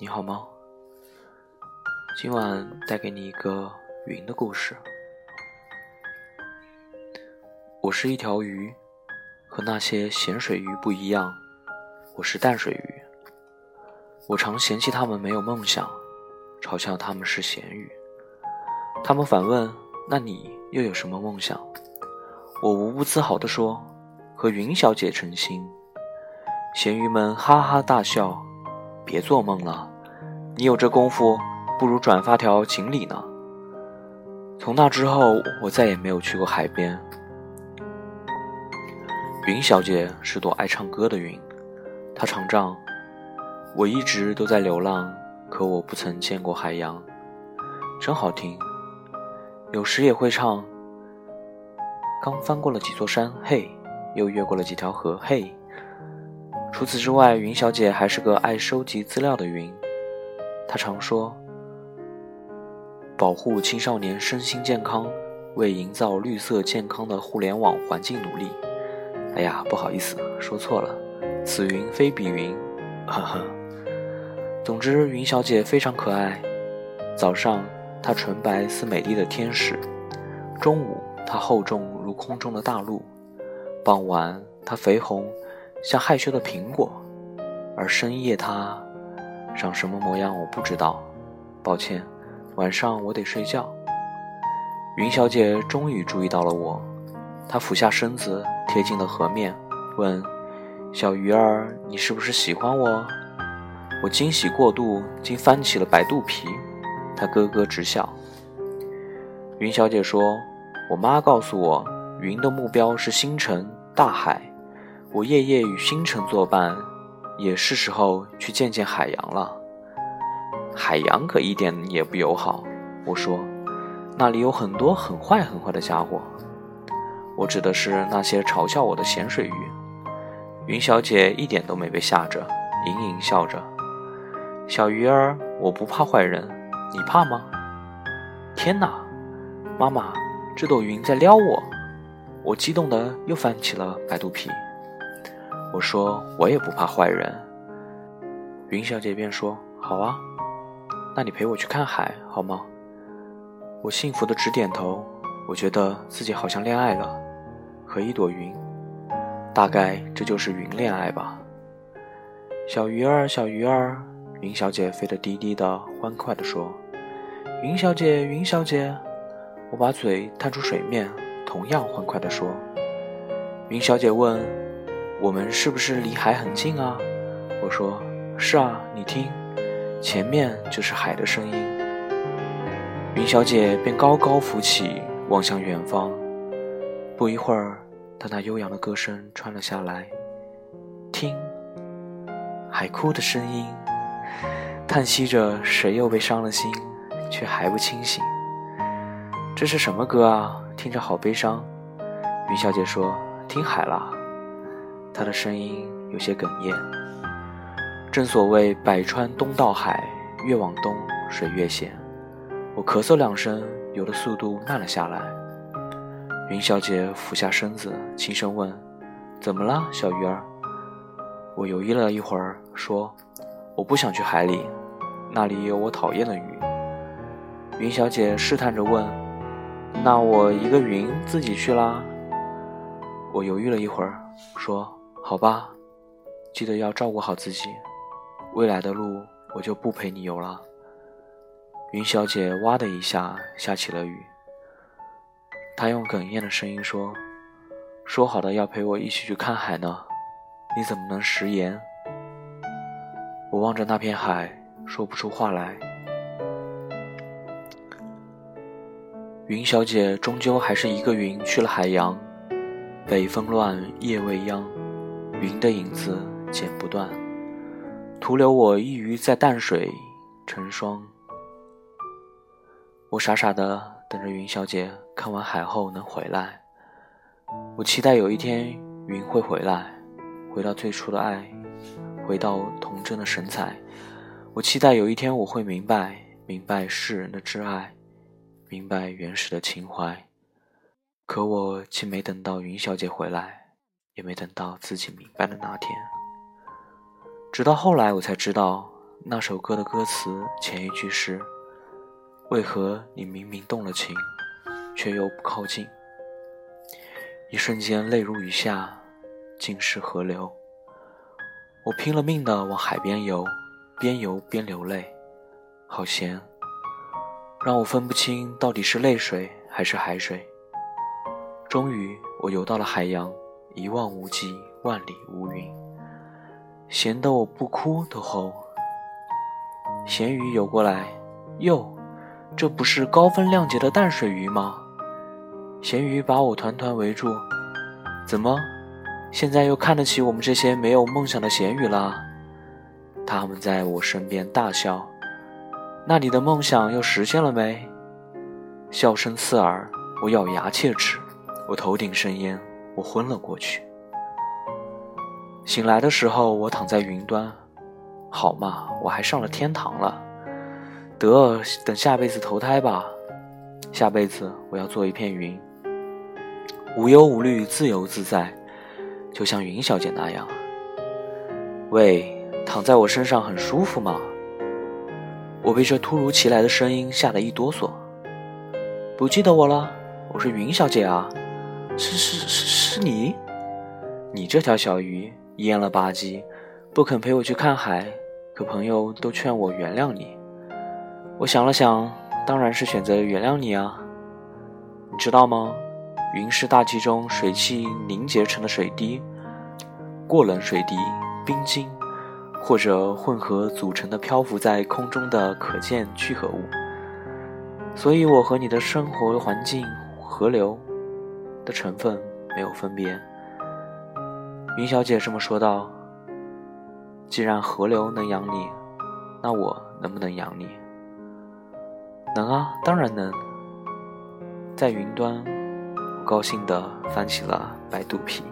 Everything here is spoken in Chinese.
你好吗？今晚带给你一个云的故事。我是一条鱼，和那些咸水鱼不一样，我是淡水鱼。我常嫌弃他们没有梦想，嘲笑他们是咸鱼。他们反问：“那你又有什么梦想？”我无不自豪地说：“和云小姐成亲。”咸鱼们哈哈大笑。别做梦了，你有这功夫，不如转发条锦鲤呢。从那之后，我再也没有去过海边。云小姐是朵爱唱歌的云，她常唱：“我一直都在流浪，可我不曾见过海洋。”真好听。有时也会唱：“刚翻过了几座山，嘿，又越过了几条河，嘿。”除此之外，云小姐还是个爱收集资料的云。她常说：“保护青少年身心健康，为营造绿色健康的互联网环境努力。”哎呀，不好意思，说错了，此云非彼云。呵呵。总之，云小姐非常可爱。早上，她纯白似美丽的天使；中午，她厚重如空中的大陆；傍晚，她绯红。像害羞的苹果，而深夜它长什么模样我不知道，抱歉，晚上我得睡觉。云小姐终于注意到了我，她俯下身子贴近了河面，问：“小鱼儿，你是不是喜欢我？”我惊喜过度，竟翻起了白肚皮。她咯咯直笑。云小姐说：“我妈告诉我，云的目标是星辰大海。”我夜夜与星辰作伴，也是时候去见见海洋了。海洋可一点也不友好，我说，那里有很多很坏很坏的家伙。我指的是那些嘲笑我的咸水鱼。云小姐一点都没被吓着，盈盈笑着。小鱼儿，我不怕坏人，你怕吗？天哪，妈妈，这朵云在撩我！我激动的又翻起了白肚皮。我说我也不怕坏人，云小姐便说：“好啊，那你陪我去看海好吗？”我幸福的直点头，我觉得自己好像恋爱了，和一朵云，大概这就是云恋爱吧。小鱼儿，小鱼儿，云小姐飞得低低的，欢快地说：“云小姐，云小姐。”我把嘴探出水面，同样欢快地说：“云小姐问。”我们是不是离海很近啊？我说是啊，你听，前面就是海的声音。云小姐便高高浮起，望向远方。不一会儿，她那悠扬的歌声传了下来，听，海哭的声音，叹息着谁又被伤了心，却还不清醒。这是什么歌啊？听着好悲伤。云小姐说：“听海了。”他的声音有些哽咽。正所谓“百川东到海，越往东水越咸”。我咳嗽两声，游的速度慢了下来。云小姐俯下身子，轻声问：“怎么了，小鱼儿？”我犹豫了一会儿，说：“我不想去海里，那里有我讨厌的鱼。”云小姐试探着问：“那我一个云自己去啦？”我犹豫了一会儿，说。好吧，记得要照顾好自己。未来的路我就不陪你游了。云小姐哇的一下下起了雨。她用哽咽的声音说：“说好的要陪我一起去看海呢，你怎么能食言？”我望着那片海，说不出话来。云小姐终究还是一个云去了海洋。北风乱，夜未央。云的影子剪不断，徒留我一鱼在淡水成双。我傻傻的等着云小姐看完海后能回来。我期待有一天云会回来，回到最初的爱，回到童真的神采。我期待有一天我会明白，明白世人的挚爱，明白原始的情怀。可我却没等到云小姐回来。也没等到自己明白的那天，直到后来我才知道，那首歌的歌词前一句是：“为何你明明动了情，却又不靠近？”一瞬间，泪如雨下，尽是河流。我拼了命的往海边游，边游边流泪，好咸，让我分不清到底是泪水还是海水。终于，我游到了海洋，一望无际，万里无云，咸得我不哭都齁。咸鱼游过来，哟，这不是高风亮节的淡水鱼吗？咸鱼把我团团围住，怎么？现在又看得起我们这些没有梦想的咸鱼了？他们在我身边大笑。那你的梦想又实现了没？笑声刺耳，我咬牙切齿，我头顶生烟，我昏了过去。醒来的时候，我躺在云端，好嘛，我还上了天堂了。得，等下辈子投胎吧。下辈子我要做一片云，无忧无虑，自由自在。就像云小姐那样，喂，躺在我身上很舒服吗？我被这突如其来的声音吓得一哆嗦。不记得我了？我是云小姐啊，是是是是你？你这条小鱼蔫了吧唧，不肯陪我去看海，可朋友都劝我原谅你。我想了想，当然是选择原谅你啊。你知道吗？云是大气中水汽凝结成的水滴，过冷水滴、冰晶，或者混合组成的漂浮在空中的可见聚合物。所以我和你的生活环境、河流的成分没有分别。云小姐这么说道：“既然河流能养你，那我能不能养你？”能啊，当然能。在云端。我高兴地翻起了白肚皮。